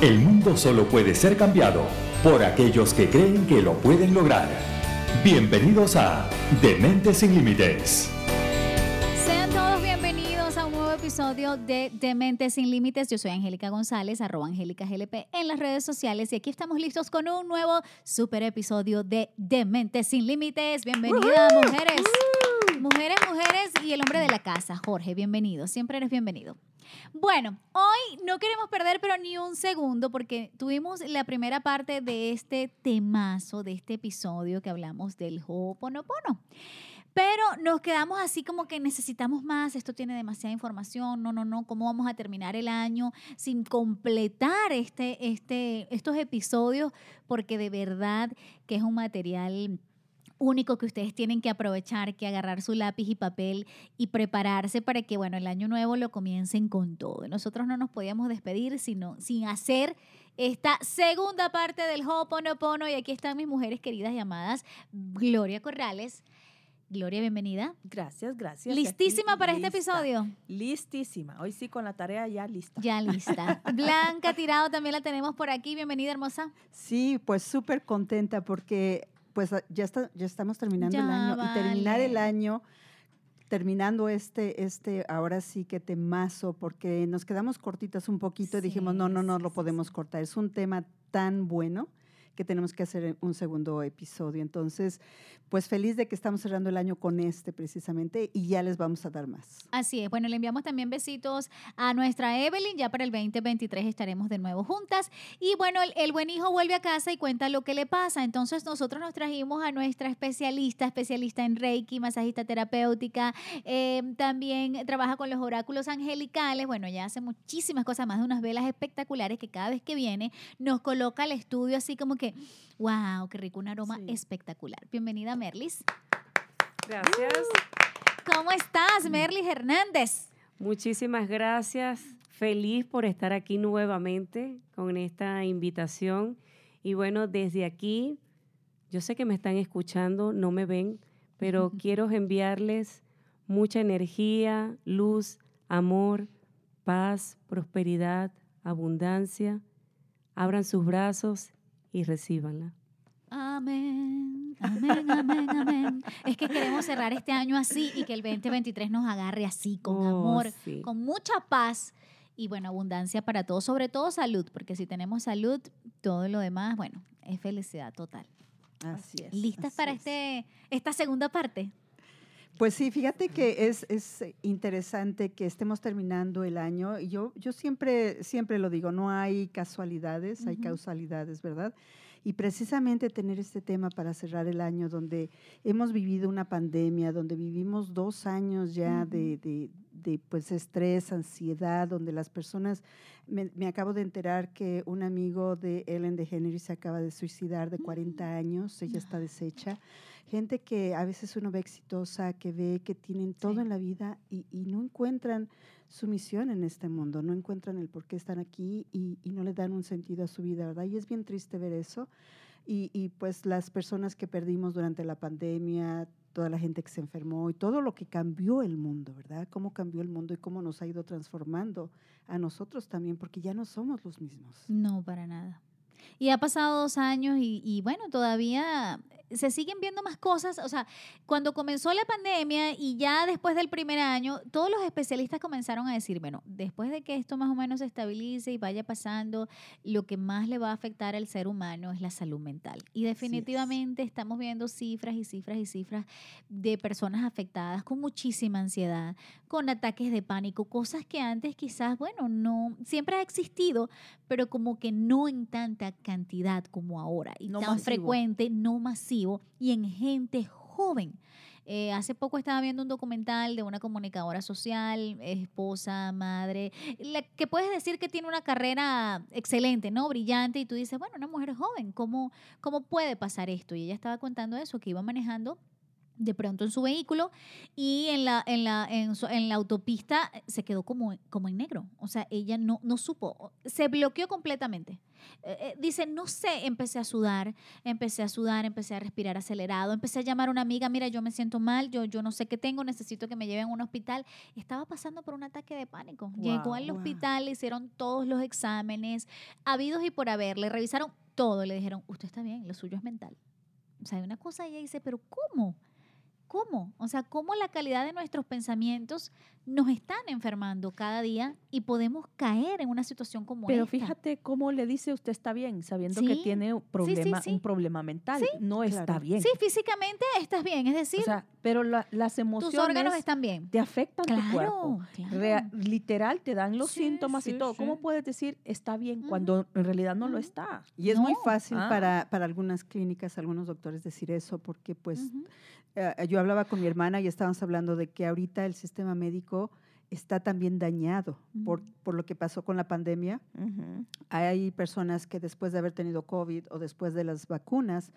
El mundo solo puede ser cambiado por aquellos que creen que lo pueden lograr. Bienvenidos a Dementes sin Límites. Sean todos bienvenidos a un nuevo episodio de Dementes sin Límites. Yo soy Angélica González, arroba Angélica GLP en las redes sociales y aquí estamos listos con un nuevo super episodio de Dementes sin Límites. Bienvenidas, mujeres. Mujeres, mujeres y el hombre de la casa, Jorge, bienvenido. Siempre eres bienvenido. Bueno, hoy no queremos perder pero ni un segundo porque tuvimos la primera parte de este temazo, de este episodio que hablamos del Ho'oponopono. Pero nos quedamos así como que necesitamos más, esto tiene demasiada información, no, no, no, ¿cómo vamos a terminar el año sin completar este, este, estos episodios? Porque de verdad que es un material único que ustedes tienen que aprovechar, que agarrar su lápiz y papel y prepararse para que, bueno, el año nuevo lo comiencen con todo. Nosotros no nos podíamos despedir sino, sin hacer esta segunda parte del Ho'oponopono y aquí están mis mujeres queridas llamadas Gloria Corrales. Gloria, bienvenida. Gracias, gracias. ¿Listísima Aquí, para este episodio? Listísima. Hoy sí con la tarea ya lista. Ya lista. Blanca Tirado también la tenemos por aquí. Bienvenida, hermosa. Sí, pues súper contenta porque pues ya, está, ya estamos terminando Ya el año y terminar el año terminando este, este, ahora sí que temazo, porque nos quedamos cortitas un poquito y dijimos, no, no, no sí, lo podemos cortar. Es un tema tan bueno que tenemos que hacer un segundo episodio. Entonces, pues feliz de que estamos cerrando el año con este precisamente y ya les vamos a dar más. Así es. Bueno, le enviamos también besitos a nuestra Evelyn. Ya para el 2023 estaremos de nuevo juntas. Y bueno, el, el buen hijo vuelve a casa y cuenta lo que le pasa. Entonces nosotros nos trajimos a nuestra especialista, especialista en Reiki, masajista terapéutica. eh, también trabaja con los oráculos angelicales. Bueno, ella hace muchísimas cosas más de unas velas espectaculares que cada vez que viene nos coloca al estudio así como que, wow, qué rico, un aroma Sí. espectacular. Bienvenida, Merlis. Gracias. ¿Cómo estás, Merlis Hernández? Muchísimas gracias. Feliz por estar aquí nuevamente con esta invitación. Y bueno, desde aquí, yo sé que me están escuchando, no me ven, pero quiero enviarles mucha energía, luz, amor, paz, prosperidad, abundancia. Abran sus brazos y recíbanla. Amén, amén, amén, amén. Es que queremos cerrar este año así y que el 2023 nos agarre así, con Oh, amor, sí. con mucha paz y bueno, abundancia para todos, sobre todo salud, porque si tenemos salud, todo lo demás, bueno, es felicidad total. Así es. ¿Listas así para es. este, esta segunda parte? Pues sí, fíjate que es, es interesante que estemos terminando el año. Y yo, yo siempre, siempre lo digo, no hay casualidades, hay Ujú. causalidades, ¿verdad? Y precisamente tener este tema para cerrar el año donde hemos vivido una pandemia, donde vivimos dos años ya de, de- de, pues estrés, ansiedad, donde las personas, me, me acabo de enterar que un amigo de Ellen DeGeneres se acaba de suicidar de 40 años, ella está deshecha gente que a veces uno ve exitosa, que ve que tienen todo Sí. en la vida y, y no encuentran su misión en este mundo, no encuentran el por qué están aquí y, y no le dan un sentido a su vida, ¿verdad? Y es bien triste ver eso. Y, y, pues las personas que perdimos durante la pandemia, toda la gente que se enfermó y todo lo que cambió el mundo, ¿verdad? Cómo cambió el mundo y cómo nos ha ido transformando a nosotros también, porque ya no somos los mismos. No, para nada. Y ha pasado dos años y, y bueno, todavía se siguen viendo más cosas. O sea, cuando comenzó la pandemia y ya después del primer año, todos los especialistas comenzaron a decir, bueno, después de que esto más o menos se estabilice y vaya pasando, lo que más le va a afectar al ser humano es la salud mental. Y definitivamente estamos viendo cifras y cifras y cifras de personas afectadas con muchísima ansiedad, con ataques de pánico, cosas que antes quizás, bueno, no, siempre ha existido, pero como que no en tanta cantidad como ahora y No tan masivo. frecuente, no masivo y en gente joven. Eh, hace poco estaba viendo un documental de una comunicadora social, esposa, madre, la que puedes decir que tiene una carrera excelente, ¿no? Brillante, y tú dices, bueno, una mujer joven, ¿cómo, cómo puede pasar esto? Y ella estaba contando eso, que iba manejando de pronto en su vehículo y en la, en la, en, su- en la autopista se quedó como, como en negro. O sea, ella no, no supo, se bloqueó completamente. Eh, eh, dice, no sé, empecé a sudar, empecé a sudar, empecé a respirar acelerado, empecé a llamar a una amiga, mira, yo me siento mal, yo, yo no sé qué tengo, necesito que me lleven a un hospital. Estaba pasando por un ataque de pánico. Llegó al Wow. hospital, le hicieron todos los exámenes, habidos y por haber, le revisaron todo, le dijeron, usted está bien, lo suyo es mental. O sea, hay una cosa ella dice, pero ¿cómo? ¿Cómo? O sea, ¿cómo la calidad de nuestros pensamientos nos están enfermando cada día y podemos caer en una situación como Pero esta? fíjate cómo le dice usted está bien, sabiendo Sí, que tiene un problema, sí. un problema mental. no está bien. Sí, físicamente estás bien, es decir, O sea, pero la- las tus emociones órganos están bien. te afectan tu Claro, cuerpo. claro. Literal, te dan los Sí, síntomas sí, y todo. sí. ¿Cómo puedes decir está bien Ujú. cuando en realidad no lo Ujú. está? Y es muy No. fácil Ah. para, para algunas clínicas, algunos doctores decir eso, porque pues Ujú. eh, yo hablaba con mi hermana y estábamos hablando de que ahorita el sistema médico está también dañado por, por lo que pasó con la pandemia. Hay personas que después de haber tenido COVID o después de las vacunas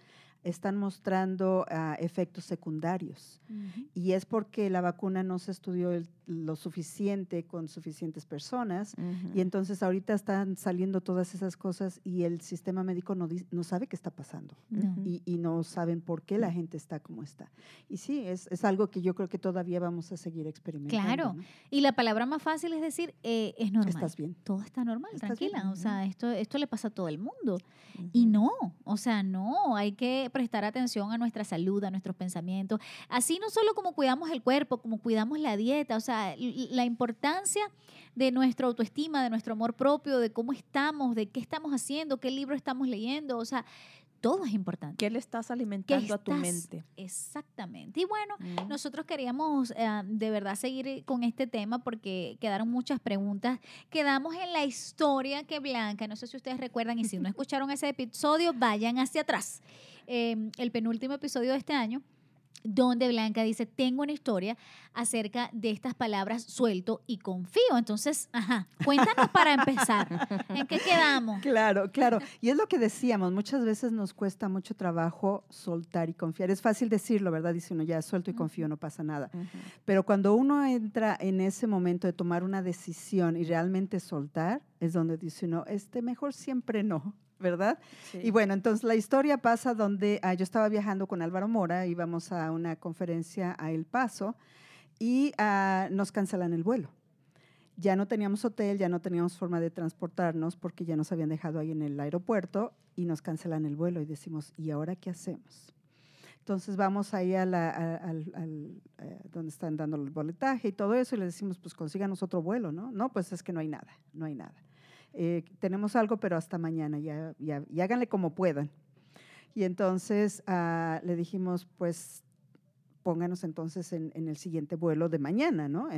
están mostrando ah, efectos secundarios. Ujú. Y es porque la vacuna no se estudió el- lo suficiente con suficientes personas. Y entonces ahorita están saliendo todas esas cosas y el sistema médico no, no sabe qué está pasando. No. Y, y no saben por qué la gente está como está. Y sí, es, es algo que yo creo que todavía vamos a seguir experimentando. Claro. ¿no? Y la palabra más fácil es decir, eh, es normal. Estás bien. Todo está normal, Estás tranquila. bien, O sea, esto, esto le pasa a todo el mundo. Y no, o sea, no, hay que prestar atención a nuestra salud, a nuestros pensamientos. Así no solo como cuidamos el cuerpo, como cuidamos la dieta, o sea, la importancia de nuestra autoestima, de nuestro amor propio, de cómo estamos, de qué estamos haciendo, qué libro estamos leyendo, o sea, todo es importante. ¿Qué le estás ¿Qué alimentando a tu estás- mente? Exactamente. Y bueno, Mm. nosotros queríamos eh, de verdad seguir con este tema porque quedaron muchas preguntas. Quedamos en la historia que Blanca, no sé si ustedes recuerdan, y si no escucharon ese episodio, vayan hacia atrás. Eh, el penúltimo episodio de este año donde Blanca dice, tengo una historia acerca de estas palabras suelto y confío. Entonces, ajá, cuéntanos para empezar. ¿En qué quedamos? Claro, claro. Y es lo que decíamos, muchas veces nos cuesta mucho trabajo soltar y confiar. Es fácil decirlo, ¿verdad? Dice uno, ya suelto y confío, no pasa nada. Pero cuando uno entra en ese momento de tomar una decisión y realmente soltar, es donde dice uno, este mejor siempre no, ¿verdad? Y bueno, entonces la historia pasa donde ah, yo estaba viajando con Álvaro Mora, íbamos a una conferencia a El Paso y ah, nos cancelan el vuelo. Ya no teníamos hotel, ya no teníamos forma de transportarnos porque ya nos habían dejado ahí en el aeropuerto y nos cancelan el vuelo y decimos, ¿y ahora qué hacemos? Entonces vamos ahí a la, a- al, al, eh, donde están dando el boletaje y todo eso y les decimos, pues consíganos otro vuelo, ¿no? No, pues es que no hay nada, no hay nada. Eh, tenemos algo, pero hasta mañana, ya, ya, y háganle como puedan. Y entonces ah, le dijimos, pues pónganos entonces en, en el siguiente vuelo de mañana, ¿no?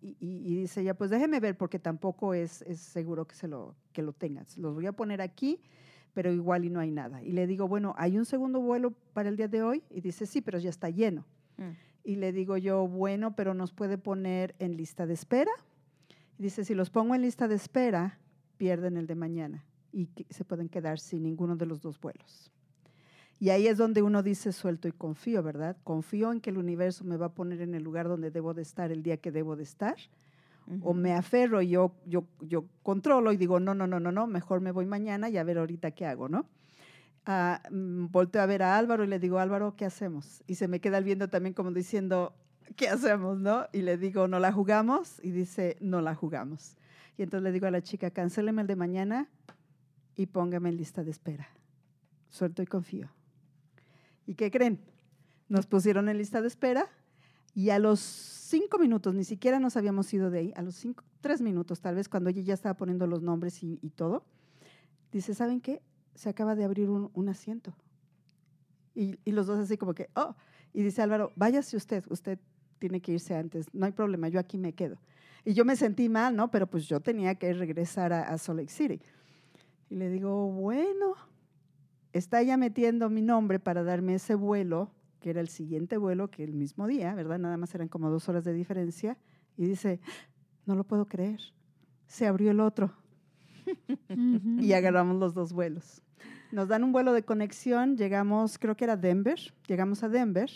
Y- y dice ella, pues déjeme ver porque tampoco es, es seguro que, se lo, que lo tengas. Los voy a poner aquí, pero igual y no hay nada. Y le digo, bueno, ¿hay un segundo vuelo para el día de hoy? Y dice, sí, pero ya está lleno. Mm. Y le digo yo, bueno, pero nos puede poner en lista de espera. Y dice, si los pongo en lista de espera, pierden el de mañana y que- se pueden quedar sin ninguno de los dos vuelos. Y ahí es donde uno dice suelto y confío, ¿verdad? Confío en que el universo me va a poner en el lugar donde debo de estar el día que debo de estar. O me aferro y yo, yo, yo controlo y digo, no, no, no, no, no, mejor me voy mañana y a ver ahorita qué hago, ¿no? Ah, mm, volteo a ver a Álvaro y le digo, Álvaro, ¿qué hacemos? Y se me queda viendo también como diciendo, ¿qué hacemos, no? Y le digo, ¿no la jugamos? Y dice, no la jugamos. Y entonces le digo a la chica, cancéleme el de mañana y póngame en lista de espera. Suelto y confío. ¿Y qué creen? Nos pusieron en lista de espera y a los cinco minutos, ni siquiera nos habíamos ido de ahí, a los cinco, tres minutos tal vez, cuando ella ya estaba poniendo los nombres y, y todo, dice, ¿saben qué? Se acaba de abrir un, un asiento. Y, y los dos así como que, oh, y dice Álvaro, váyase usted, usted tiene que irse antes, no hay problema, yo aquí me quedo. Y yo me sentí mal, ¿no? Pero pues yo tenía que regresar a, a Salt Lake City. Y le digo, bueno, está ella metiendo mi nombre para darme ese vuelo, que era el siguiente vuelo que el mismo día, ¿verdad? Nada más eran como dos horas de diferencia. Y dice, no lo puedo creer, se abrió el otro. Y agarramos los dos vuelos. Nos dan un vuelo de conexión, llegamos, creo que era Denver, llegamos a Denver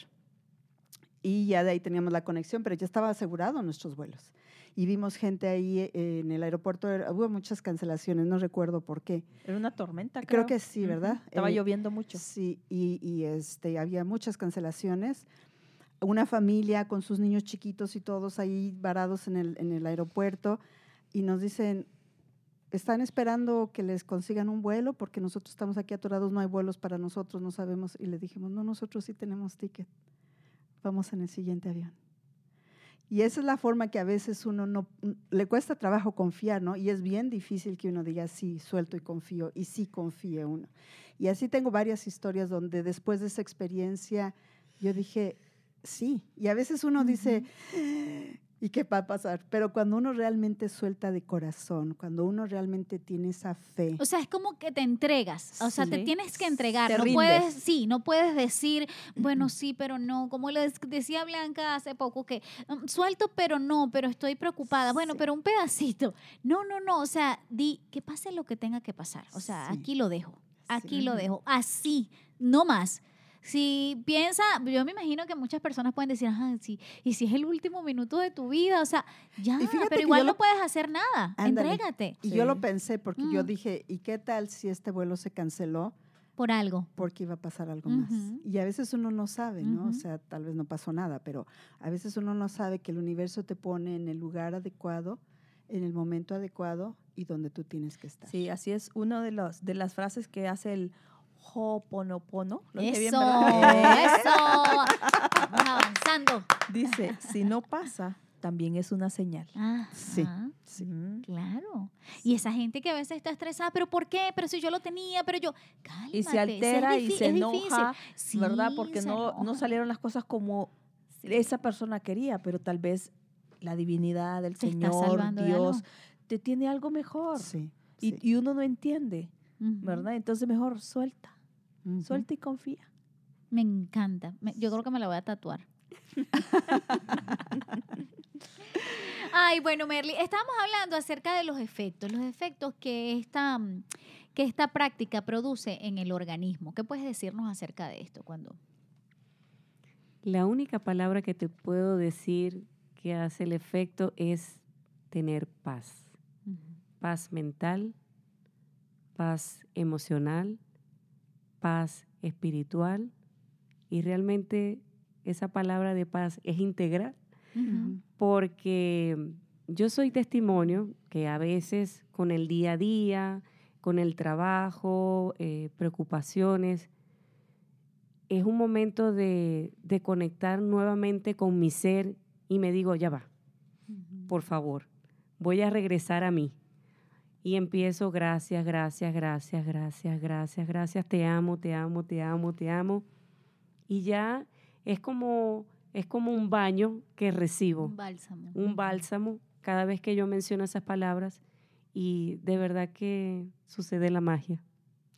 y ya de ahí teníamos la conexión, pero ya estaba asegurado nuestros vuelos. Y vimos gente ahí eh, en el aeropuerto, hubo muchas cancelaciones, no recuerdo por qué. Era una tormenta, Creo creo. que sí. ¿verdad? Estaba Eh, lloviendo mucho. Sí, y, y, este, había muchas cancelaciones. Una familia con sus niños chiquitos y todos ahí varados en el, en el aeropuerto y nos dicen, están esperando que les consigan un vuelo porque nosotros estamos aquí atorados, no hay vuelos para nosotros, no sabemos. Y le dijimos, no, nosotros sí tenemos ticket, vamos en el siguiente avión. Y esa es la forma que a veces uno no, le cuesta trabajo confiar, ¿no? Y es bien difícil que uno diga, sí, suelto y confío, y sí confíe uno. Y así tengo varias historias donde después de esa experiencia yo dije, sí. Y a veces uno dice, ¿y qué va a pasar? Pero cuando uno realmente suelta de corazón, cuando uno realmente tiene esa fe. O sea, es como que te entregas, o sea, te tienes que entregar, Te no rindes. puedes, sí, no puedes decir, bueno, sí, pero no, como le des- decía Blanca hace poco, que "Mm, suelto, pero no, pero estoy preocupada, bueno, Sí. pero un pedacito, no, no, no, o sea, di, que pase lo que tenga que pasar, o sea, Sí. aquí lo dejo, aquí lo dejo, así, no más. Si piensa, yo me imagino que muchas personas pueden decir, ajá, sí, y si es el último minuto de tu vida, o sea, ya, pero igual no lo- puedes hacer nada, Ándale. entrégate Y yo lo pensé porque yo dije, ¿y qué tal si este vuelo se canceló? por algo. Porque iba a pasar algo más. Y a veces uno no sabe, ¿no? O sea, tal vez no pasó nada, pero a veces uno no sabe que el universo te pone en el lugar adecuado, en el momento adecuado y donde tú tienes que estar. Sí, así es. Una de, los, de las frases que hace el Ho'oponopono. ¿Lo bien, Eso, verdad? eso. Vamos avanzando. Dice, si no pasa, también es una señal. Ajá, Sí. Claro. Y esa gente que a veces está estresada, pero ¿por qué? Pero si yo lo tenía, pero yo, cálmate. Y se si altera y se enoja, Sí, ¿verdad? Porque no, no salieron las cosas como Sí. esa persona quería, pero tal vez la divinidad, el Te Señor, Dios, te tiene algo mejor. Sí. Y, y uno no entiende. ¿verdad? Entonces mejor suelta, Suelta y confía. Me encanta. Me- yo creo que me la voy a tatuar. Ay, bueno, Merly, estábamos hablando acerca de los efectos, los efectos que esta, que esta práctica produce en el organismo. ¿Qué puedes decirnos acerca de esto? Cuando La única palabra que te puedo decir que hace el efecto es tener paz. Paz mental, paz emocional, paz espiritual. Y realmente esa palabra de paz es integral porque yo soy testimonio que a veces con el día a día, con el trabajo, eh, preocupaciones, es un momento de, de conectar nuevamente con mi ser y me digo, ya va, por favor, voy a regresar a mí. Y empiezo, gracias, gracias, gracias, gracias, gracias, gracias, te amo, te amo, te amo, te amo. Y ya es como, es como un baño que recibo Un bálsamo. un bálsamo cada vez que yo menciono esas palabras y de verdad que sucede la magia.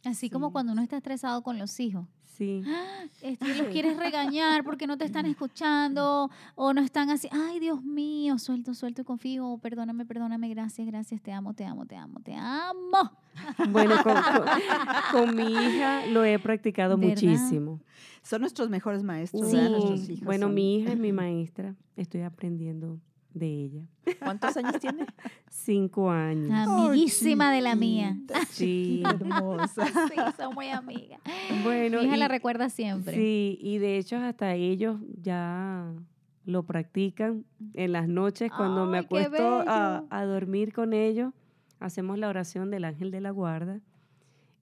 Así como cuando uno está estresado con los hijos. Sí, Este, los quieres regañar porque no te están escuchando o no están así, ay Dios mío, suelto, suelto y confío, perdóname, perdóname, gracias, gracias, te amo, te amo, te amo, te amo. bueno, con, con- con mi hija lo he practicado ¿Verdad? muchísimo. Son nuestros mejores maestros, Sí. ¿verdad? Nuestros hijos. Bueno, son- mi hija es mi maestra, estoy aprendiendo de ella. ¿Cuántos años tiene? Cinco años. Amiguísima de la mía. chiquita, Sí. hermosa. Sí, son muy amigas. Bueno, Mi hija y- la recuerda siempre. Sí, y de hecho hasta ellos ya lo practican en las noches cuando me Ay, qué acuesto a, a dormir con ellos. Hacemos la oración del ángel de la guarda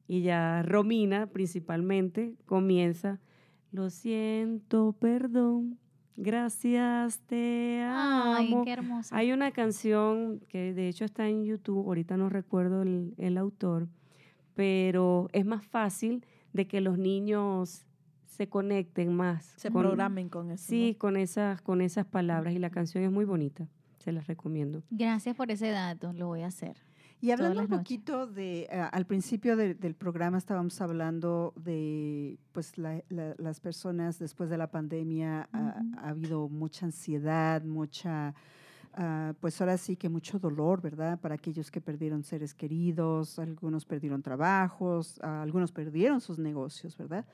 y ya Romina principalmente comienza, lo siento, perdón, gracias, te Ay, amo. qué hermosa. Hay una canción que de hecho está en YouTube, ahorita no recuerdo el, el autor, pero es más fácil de que los niños se conecten más. Se con- programen con eso. Sí, con esas, con esas palabras y la canción es muy bonita, se las recomiendo. Gracias por ese dato, lo voy a hacer. Y hablando un poquito de, ah, al principio de- del programa estábamos hablando de, pues, la- la- las personas después de la pandemia, ah, ha habido mucha ansiedad, mucha, ah, pues ahora sí que mucho dolor, ¿verdad? Para aquellos que perdieron seres queridos, algunos perdieron trabajos, ah, algunos perdieron sus negocios, ¿verdad?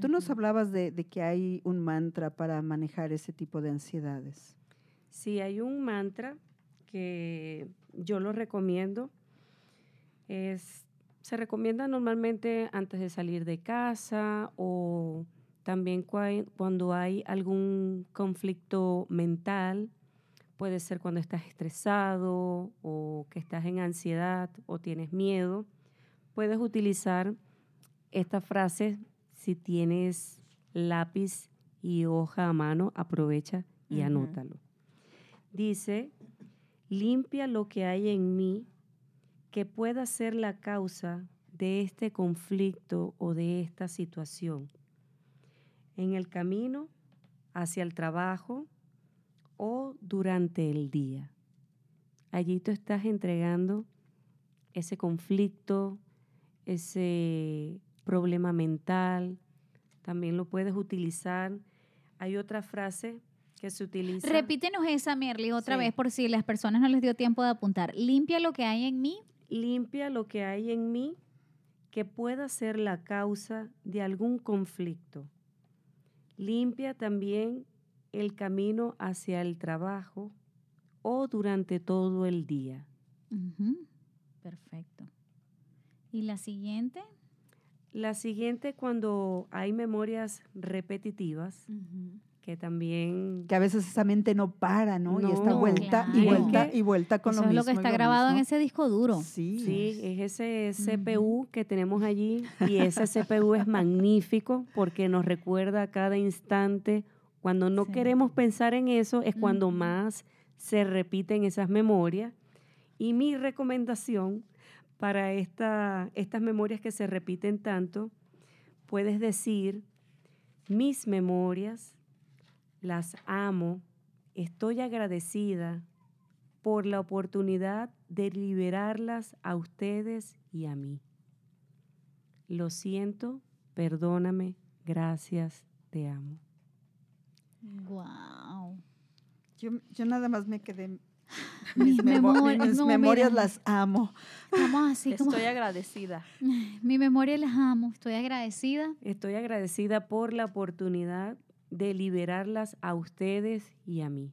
Tú nos hablabas de, de que hay un mantra para manejar ese tipo de ansiedades. Sí, hay un mantra que yo lo recomiendo. Es, se recomienda normalmente antes de salir de casa o también cua- cuando hay algún conflicto mental. Puede ser cuando estás estresado o que estás en ansiedad o tienes miedo. Puedes utilizar esta frase si tienes lápiz y hoja a mano, aprovecha y anótalo. Dice, limpia lo que hay en mí que pueda ser la causa de este conflicto o de esta situación. En el camino hacia el trabajo o durante el día. Allí tú estás entregando ese conflicto, ese problema mental. También lo puedes utilizar. Hay otra frase que se utiliza. Repítenos esa, Merly, otra Sí. vez por si las personas no les dio tiempo de apuntar. Limpia lo que hay en mí. limpia lo que hay en mí que pueda ser la causa de algún conflicto. Limpia también el camino hacia el trabajo o durante todo el día. Perfecto. ¿Y la siguiente? La siguiente, cuando hay memorias repetitivas, que también Que a veces esa mente no para, ¿no? y está vuelta y vuelta Es y vuelta con Eso lo es mismo. lo que está grabado en ese disco duro. Sí. Sí, es ese. CPU que tenemos allí y ese CPU es magnífico porque nos recuerda a cada instante. Cuando no Sí. queremos pensar en eso es cuando más se repiten esas memorias. Y mi recomendación para esta, estas memorias que se repiten tanto, puedes decir, mis memorias las amo, estoy agradecida por la oportunidad de liberarlas a ustedes y a mí. Lo siento, perdóname, gracias, te amo. Wow. Yo, yo nada más me quedé. Mis Mis, memo- memor- mis no, memorias mira. las amo. Estamos así como. Estoy agradecida. Mi memoria las amo. Estoy agradecida. Estoy agradecida por la oportunidad de liberarlas a ustedes y a mí.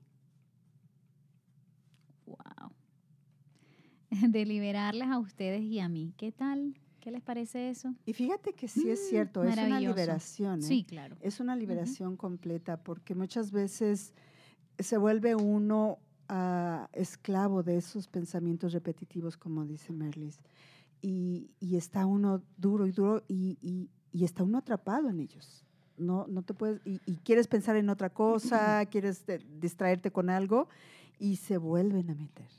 Wow. De liberarlas a ustedes y a mí. ¿Qué tal? ¿Qué les parece eso? Y fíjate que sí es cierto, es una Mm, liberación. ¿eh? Sí, claro. Es una liberación completa porque muchas veces se vuelve uno ah, esclavo de esos pensamientos repetitivos, como dice Merlis. Y, y está uno duro y duro y, y- y está uno atrapado en ellos. No, no te puedes, y, y quieres pensar en otra cosa, quieres distraerte con algo y se vuelven a meter,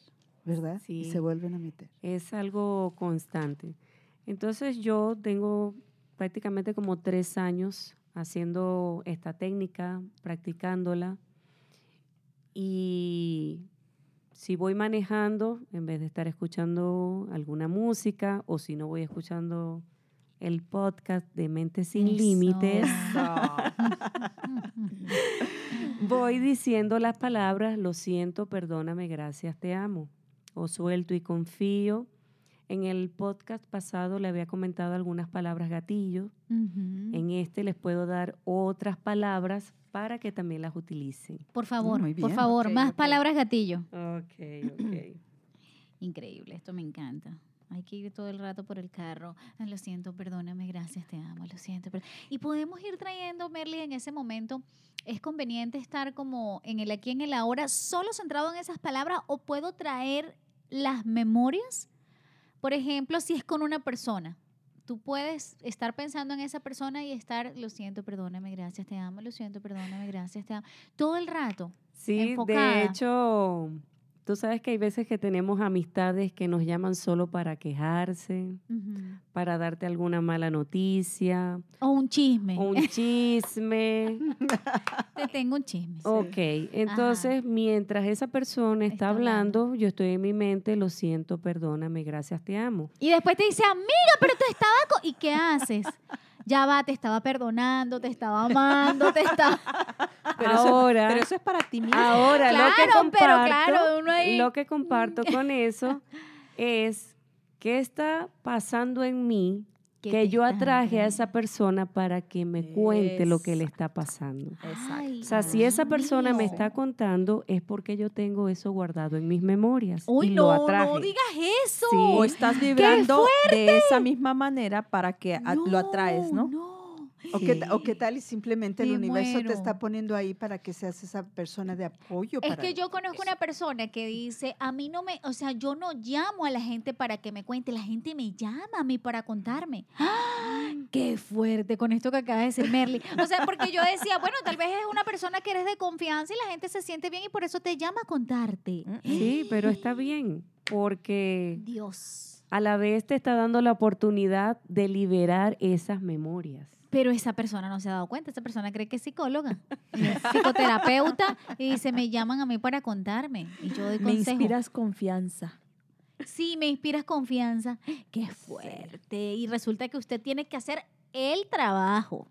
¿verdad? Y Sí. se vuelven a meter. Es algo constante. Entonces yo tengo prácticamente como tres años haciendo esta técnica, practicándola. Y si voy manejando, en vez de estar escuchando alguna música, o si no voy escuchando el podcast de Mentes Sin Eso. Límites, voy diciendo las palabras, lo siento, perdóname, gracias, te amo. O suelto y confío. En el podcast pasado le había comentado algunas palabras gatillo. En este les puedo dar otras palabras para que también las utilicen. Por favor, muy por favor, más palabras gatillo. Ok, ok. Increíble, esto me encanta. Hay que ir todo el rato por el carro. Ay, Lo siento, perdóname, gracias, te amo, lo siento. Y podemos ir trayendo, Merly, en ese momento. ¿Es conveniente estar como en el aquí, en el ahora, solo centrado en esas palabras o puedo traer las memorias? Por ejemplo, si es con una persona. Tú puedes estar pensando en esa persona y estar, lo siento, perdóname, gracias, te amo, lo siento, perdóname, gracias, te amo. Todo el rato. Sí, Enfocada. de hecho, tú sabes que hay veces que tenemos amistades que nos llaman solo para quejarse, para darte alguna mala noticia O un chisme. o un chisme. Te tengo un chisme. Ok, entonces mientras esa persona está, Está hablando. hablando, yo estoy en mi mente, lo siento, perdóname, gracias, te amo. Y después te dice, amiga, pero tú estaba con... ¿Y qué haces? Ya va, te estaba perdonando, te estaba amando, te estaba... Pero eso- ahora, Pero eso es para ti mismo. ahora lo que Claro, pero comparto, claro, uno ahí- lo que comparto con eso es qué está pasando en mí Que yo atraje a esa persona para que me cuente lo que le está pasando. Ay, O sea, si esa Dios persona me está contando es porque yo tengo eso guardado en mis memorias Uy, y lo no, atraje. no digas eso. Sí. O estás vibrando de esa misma manera para que lo atraes, ¿no? No. O, qué, o qué tal y simplemente el universo muero. te está poniendo ahí para que seas esa persona de apoyo. Es para que yo conozco una persona que dice, a mí no me, o sea, yo no llamo a la gente para que me cuente, la gente me llama a mí para contarme. ¡Ah! Qué fuerte con esto que acaba de decir Merly. O sea, porque yo decía, bueno, tal vez es una persona que eres de confianza y la gente se siente bien y por eso te llama a contarte. Sí, pero está bien, porque Dios. a la vez te está dando la oportunidad de liberar esas memorias. Pero esa persona no se ha dado cuenta, esa persona cree que es psicóloga, es psicoterapeuta y dice, me llaman a mí para contarme y yo doy Me consejo. inspiras confianza. Sí, me inspiras confianza. Qué fuerte. Y resulta que usted tiene que hacer el trabajo.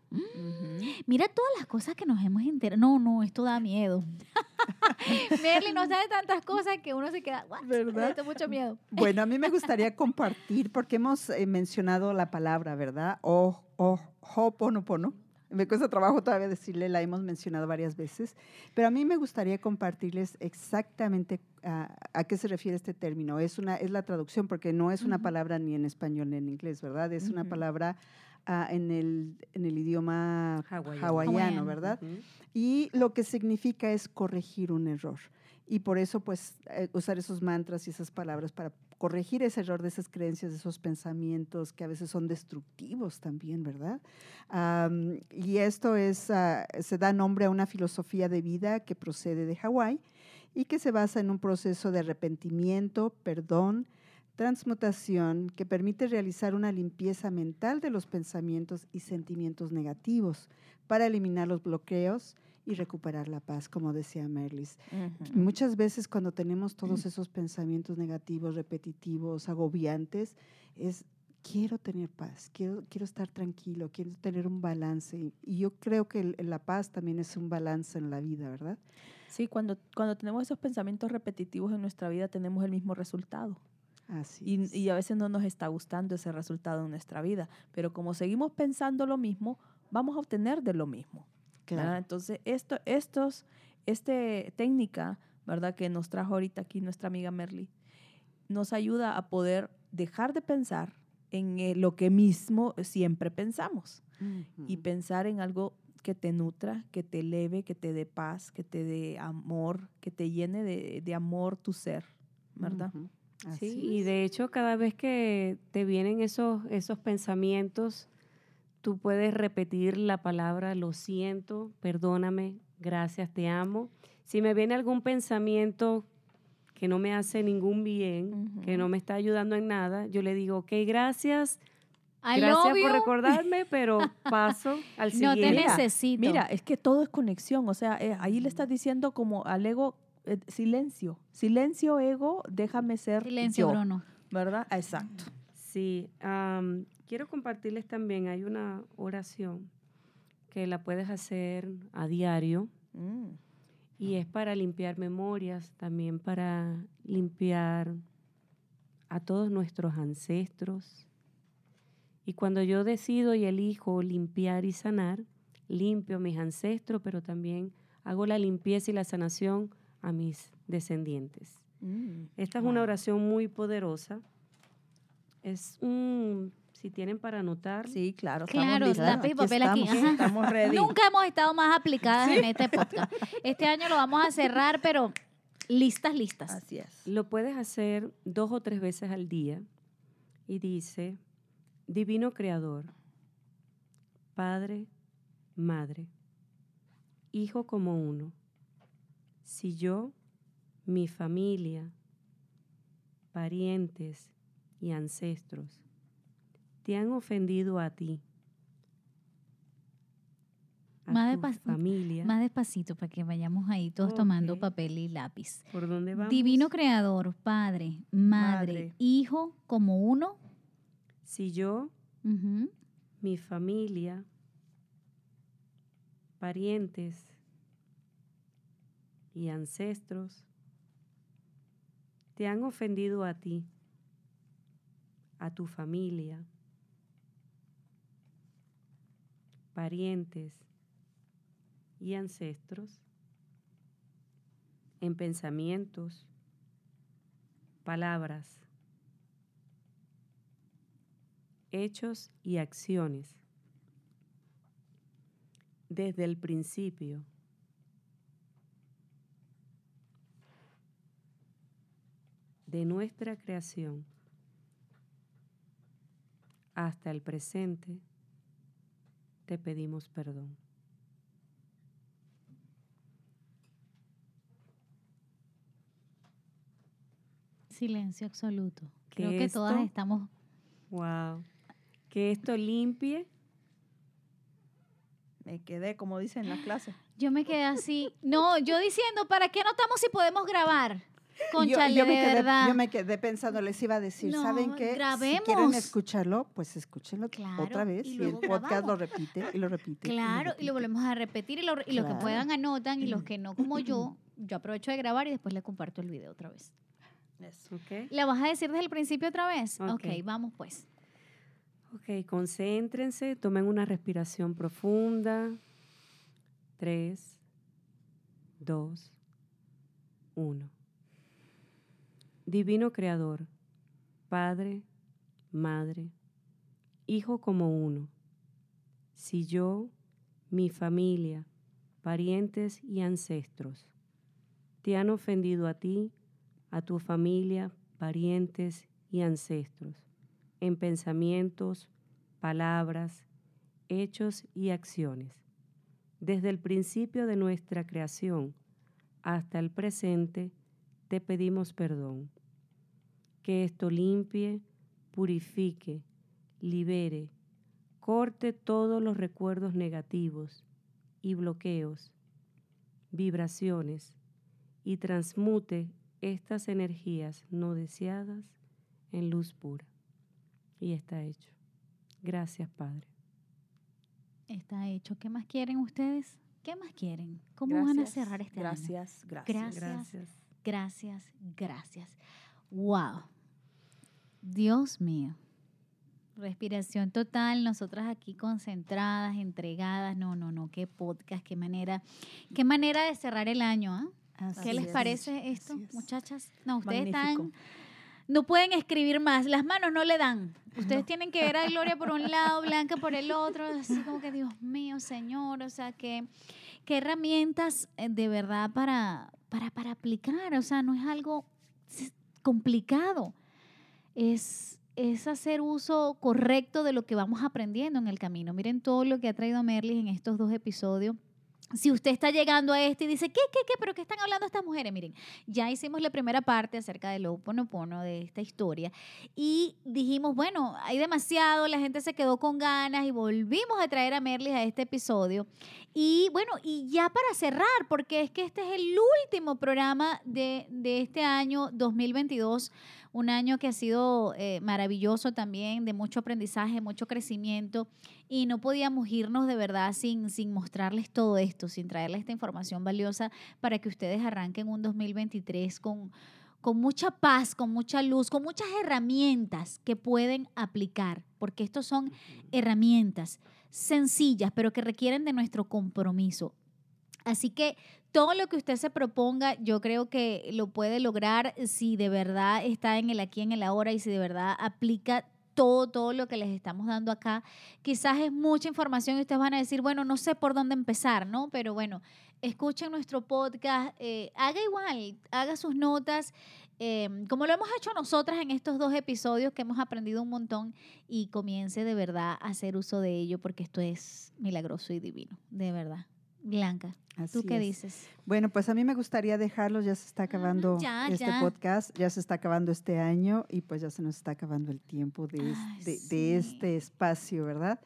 Mira todas las cosas que nos hemos enterado. No, no, esto da miedo. Merly nos da de tantas cosas que uno se queda, "What? ¿Verdad? Esto da mucho miedo. Bueno, a mí me gustaría compartir, porque hemos eh, mencionado la palabra, ¿verdad? O, o, ho'oponopono. Me cuesta trabajo todavía decirle, la hemos mencionado varias veces, pero a mí me gustaría compartirles exactamente a, a qué se refiere este término. Es, una, es la traducción, porque no es una Ujú. palabra ni en español ni en inglés, ¿verdad? Es una Ujú. palabra ah, en, el, en el idioma Hawaiano. hawaiano. ¿verdad? Ujú. Y lo que significa es corregir un error. Y por eso, pues, eh, usar esos mantras y esas palabras para corregir ese error de esas creencias, de esos pensamientos que a veces son destructivos también, ¿verdad? Y esto es, ah, se da nombre a una filosofía de vida que procede de Hawái y que se basa en un proceso de arrepentimiento, perdón, transmutación que permite realizar una limpieza mental de los pensamientos y sentimientos negativos para eliminar los bloqueos y recuperar la paz, como decía Merlis. Muchas veces cuando tenemos todos esos pensamientos negativos, repetitivos, agobiantes, es quiero tener paz, quiero, quiero estar tranquilo, quiero tener un balance. Y- Y yo creo que el- la paz también es un balance en la vida, ¿verdad? Sí, cuando, cuando tenemos esos pensamientos repetitivos en nuestra vida tenemos el mismo resultado. Así Y, es. y a veces no nos está gustando ese resultado en nuestra vida. Pero como seguimos pensando lo mismo, vamos a obtener de lo mismo. Claro. Entonces, esto, estos, este técnica, ¿verdad? Que nos trajo ahorita aquí nuestra amiga Merly, nos ayuda a poder dejar de pensar en eh, lo que mismo siempre pensamos y Ujú. pensar en algo que te nutra, que te eleve, que te dé paz, que te dé amor, que te llene de, de amor tu ser, ¿verdad? Ujú. Sí, Así y es. de hecho cada vez que te vienen esos, esos pensamientos, tú puedes repetir la palabra lo siento, perdóname, gracias, te amo. Si me viene algún pensamiento que no me hace ningún bien, que no me está ayudando en nada, yo le digo, ok, gracias, I gracias por recordarme, pero paso al No te siguiente. Necesito. Mira, es que todo es conexión, o sea, eh, ahí le estás diciendo como al ego, eh, silencio, silencio ego, déjame ser Silencio, yo, Bruno. ¿verdad? Exacto. Sí, quiero compartirles también, hay una oración que la puedes hacer a diario Mm. y es para limpiar memorias, también para limpiar a todos nuestros ancestros. Y cuando yo decido y elijo limpiar y sanar, limpio a mis ancestros, pero también hago la limpieza y la sanación a mis descendientes. Mm. Esta es una oración muy poderosa. Es un, si tienen para anotar, Sí, claro. Claro, lápiz y papel aquí, estamos ready. Nunca hemos estado más aplicadas en este podcast. Este año lo vamos a cerrar, pero listas, listas. Así es. lo puedes hacer dos o tres veces al día y dice, Divino Creador, Padre, Madre, Hijo como uno, si yo, mi familia, parientes y ancestros te han ofendido a ti, a Más tu despac- familia, Más despacito para que vayamos ahí todos tomando papel y lápiz. ¿por dónde vamos? Divino Creador, Padre, Madre, Madre. Hijo, como uno. Si yo, mi familia, parientes y ancestros te han ofendido a ti, a tu familia, parientes y ancestros en pensamientos, palabras, hechos y acciones desde el principio. de nuestra creación hasta el presente, te pedimos perdón. Silencio absoluto. Creo que todas estamos. Wow. Que esto limpie. Me quedé, como dicen en la clase. Yo me quedé así. No, yo diciendo, ¿para qué notamos si podemos grabar? Concha, yo, yo, me quedé, verdad. yo me quedé pensando, les iba a decir, No, ¿saben qué? Si quieren escucharlo, pues escúchenlo Claro, otra vez y y, el podcast lo repite y lo repite. Claro, y repite. lo volvemos a repetir y, lo- y los que puedan anotan y los que no como yo, yo aprovecho de grabar y después le comparto el video otra vez. ¿ok? ¿La vas a decir desde el principio otra vez? Ok. ok, vamos pues. Ok, concéntrense, tomen una respiración profunda. Tres, dos, uno. Divino Creador, Padre, Madre, Hijo como uno. Si yo, mi familia, parientes y ancestros te han ofendido a ti, a tu familia, parientes y ancestros, en pensamientos, palabras, hechos y acciones, desde el principio de nuestra creación hasta el presente, te pedimos perdón. Que esto limpie, purifique, libere, corte todos los recuerdos negativos y bloqueos, vibraciones y transmute estas energías no deseadas en luz pura. Y está hecho. Gracias, Padre. Está hecho. ¿Qué más quieren ustedes? ¿Qué más quieren? ¿Cómo van a Gracias, cerrar este año? gracias, gracias, Gracias. Gracias, gracias. Wow. Dios mío. Respiración total, nosotras aquí concentradas, entregadas. No, no, no, qué podcast, qué manera, qué manera de cerrar el año, ¿ah? Así ¿Qué les es, parece esto, es. muchachas? No, ustedes Magnífico. están, no pueden escribir más, las manos no le dan. Ustedes tienen que ver a Gloria por un lado, Blanca por el otro, así como que Dios mío, Señor, o sea, que qué herramientas eh, de verdad para, para, para aplicar, o sea, no es algo complicado, es, es hacer uso correcto de lo que vamos aprendiendo en el camino. Miren todo lo que ha traído Merlis en estos dos episodios. Si usted está llegando a este y dice, ¿qué, qué, qué? ¿Pero qué están hablando estas mujeres? Miren, ya hicimos la primera parte acerca del Oponopono, de esta historia, y dijimos, bueno, hay demasiado, la gente se quedó con ganas y volvimos a traer a Merlis a este episodio. Y bueno, y ya para cerrar, porque es que este es el último programa de, de este año 2022, un año que ha sido eh, maravilloso también, de mucho aprendizaje, mucho crecimiento, y no podíamos irnos de verdad sin, sin mostrarles todo esto, sin traerles esta información valiosa para que ustedes arranquen un 2023 con, con mucha paz, con mucha luz, con muchas herramientas que pueden aplicar, porque estos son herramientas sencillas, pero que requieren de nuestro compromiso. Así que todo lo que usted se proponga, yo creo que lo puede lograr si de verdad está en el aquí, en el ahora y si de verdad aplica todo, todo lo que les estamos dando acá. Quizás es mucha información y ustedes van a decir, bueno, no sé por dónde empezar, ¿no? Pero bueno, escuchen nuestro podcast, eh, haga igual, haga sus notas, eh, como lo hemos hecho nosotras en estos dos episodios que hemos aprendido un montón y comience de verdad a hacer uso de ello porque esto es milagroso y divino, de verdad. Blanca, ¿tú Así qué es. dices? Bueno, pues a mí me gustaría dejarlos, ya se está acabando ya, este ya. podcast, ya se está acabando este año y pues ya se nos está acabando el tiempo de, es- Ay, de- de sí. este espacio, ¿verdad?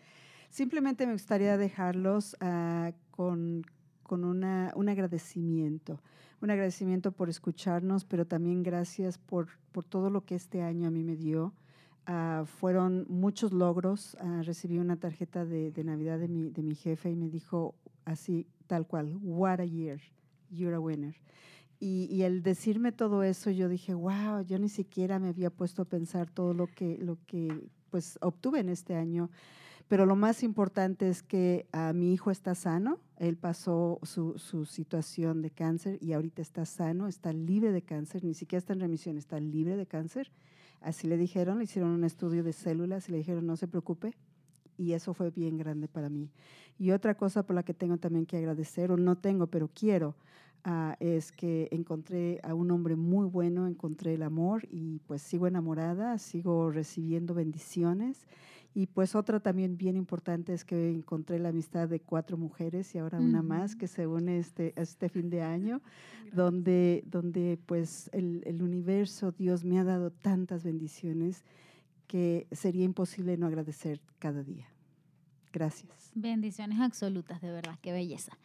Simplemente me gustaría dejarlos ah, con, con una, un agradecimiento, un agradecimiento por escucharnos, pero también gracias por, por todo lo que este año a mí me dio. Ah, fueron muchos logros. Ah, recibí una tarjeta de, de Navidad de mi, de mi jefe y me dijo así, tal cual, what a year, you're a winner. Y, y el decirme todo eso, yo dije, wow, yo ni siquiera me había puesto a pensar todo lo que, lo que pues, obtuve en este año. Pero lo más importante es que a mi hijo está sano, él pasó su, su, situación de cáncer y ahorita está sano, está libre de cáncer, ni siquiera está en remisión, está libre de cáncer. Así le dijeron, le hicieron un estudio de células y le dijeron no se preocupe. Y eso fue bien grande para mí. Y otra cosa por la que tengo también que agradecer, o no tengo, pero quiero, Ah, es que encontré a un hombre muy bueno, encontré el amor y pues sigo enamorada, sigo recibiendo bendiciones. Y pues otra también bien importante es que encontré la amistad de cuatro mujeres y ahora una más que se une este, este fin de año, donde, donde pues el, el universo, Dios me ha dado tantas bendiciones que sería imposible no agradecer cada día. Gracias. Bendiciones absolutas, de verdad, qué belleza.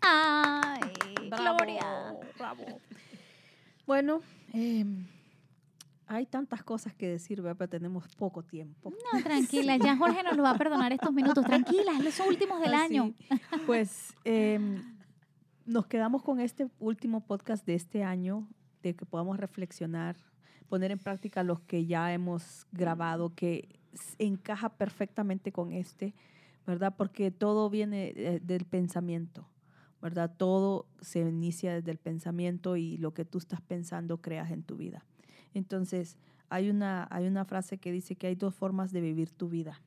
¡Ay, Gloria! Bravo. Bueno, em, hay tantas cosas que decir, pero tenemos poco tiempo. No, tranquila, ya Jorge nos lo va a perdonar estos minutos. Tranquilas, los últimos del año. Pues em, nos quedamos con este último podcast de este año, de que podamos reflexionar, poner en práctica los que ya hemos grabado, que encaja perfectamente con este ¿verdad? Porque todo viene eh, del pensamiento, ¿verdad? Todo se inicia desde el pensamiento y lo que tú estás pensando creas en tu vida. Entonces, hay una, hay una frase que dice que hay dos formas de vivir tu vida.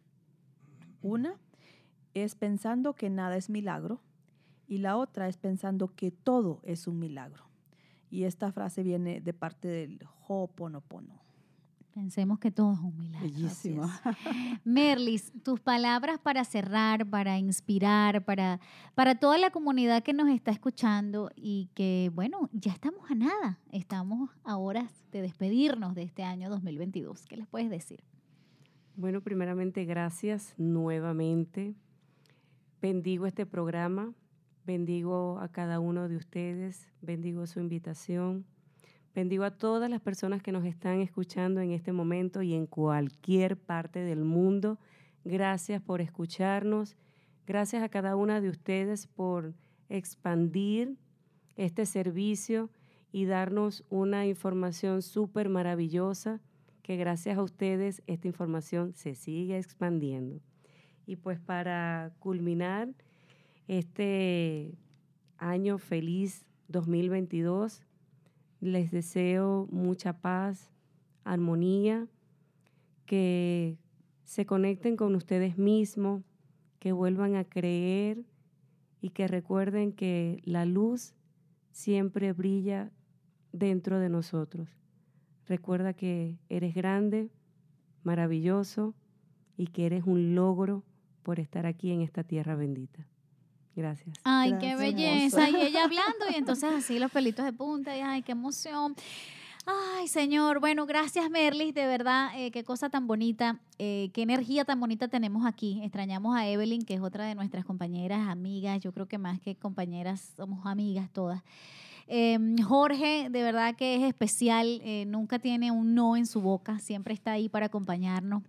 Una es pensando que nada es milagro y la otra es pensando que todo es un milagro. Y esta frase viene de parte del Ho'oponopono. Pensemos que todo es un milagro. Bellísimo. Merlis, tus palabras para cerrar, para inspirar, para, para toda la comunidad que nos está escuchando y que, bueno, ya estamos a nada. Estamos a horas de despedirnos de este año 2022. ¿Qué les puedes decir? Bueno, primeramente, gracias nuevamente. Bendigo este programa, bendigo a cada uno de ustedes, bendigo su invitación Bendigo a todas las personas que nos están escuchando en este momento y en cualquier parte del mundo. Gracias por escucharnos. Gracias a cada una de ustedes por expandir este servicio y darnos una información súper maravillosa que gracias a ustedes esta información se sigue expandiendo. Y pues para culminar este año feliz 2022, les deseo mucha paz, armonía, que se conecten con ustedes mismos, que vuelvan a creer y que recuerden que la luz siempre brilla dentro de nosotros. Recuerda que eres grande, maravilloso y que eres un logro por estar aquí en esta tierra bendita. Gracias. Ay, qué belleza. Y ella hablando y entonces así los pelitos de punta y ay, qué emoción. Ay, Señor, bueno, gracias Merlis, de verdad, eh, qué cosa tan bonita, eh, qué energía tan bonita tenemos aquí. Extrañamos a Evelyn, que es otra de nuestras compañeras, amigas, yo creo que más que compañeras, somos amigas todas. Em, Jorge, de verdad que es especial, eh, nunca tiene un no en su boca, siempre está ahí para acompañarnos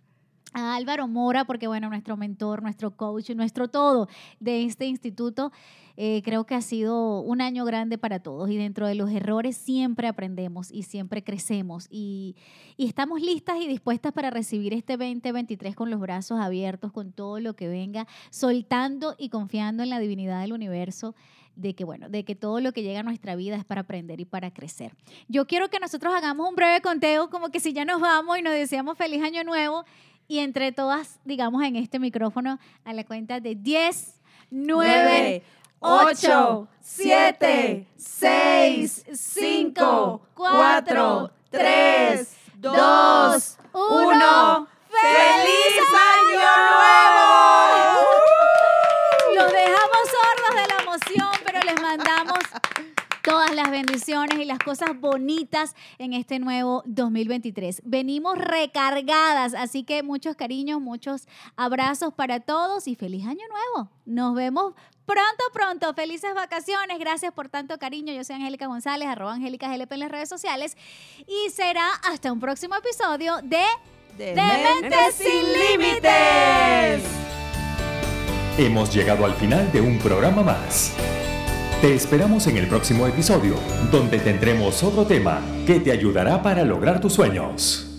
a Álvaro Mora, porque bueno, nuestro mentor, nuestro coach, nuestro todo de este instituto, eh, creo que ha sido un año grande para todos y dentro de los errores siempre aprendemos y siempre crecemos y, y estamos listas y dispuestas para recibir este 2023 con los brazos abiertos, con todo lo que venga, soltando y confiando en la divinidad del universo de que, bueno, de que todo lo que llega a nuestra vida es para aprender y para crecer. Yo quiero que nosotros hagamos un breve conteo, como que si ya nos vamos y nos deseamos feliz año nuevo, y entre todas, digamos en este micrófono, a la cuenta de 10, 9, 8, 7, 6, 5, 4, 3, 2, 1. ¡Feliz Año Nuevo! Los dejamos sordos de la emoción, pero les mandamos todas las bendiciones y las cosas bonitas en este nuevo 2023. Venimos recargadas, así que muchos cariños, muchos abrazos para todos y feliz año nuevo. Nos vemos pronto, pronto. Felices vacaciones. Gracias por tanto cariño. Yo soy Angélica González, arroba Angélica GLP en las redes sociales. Y será hasta un próximo episodio de Dementes sin Límites. Hemos llegado al final de un programa más. Te esperamos en el próximo episodio, donde tendremos otro tema que te ayudará para lograr tus sueños.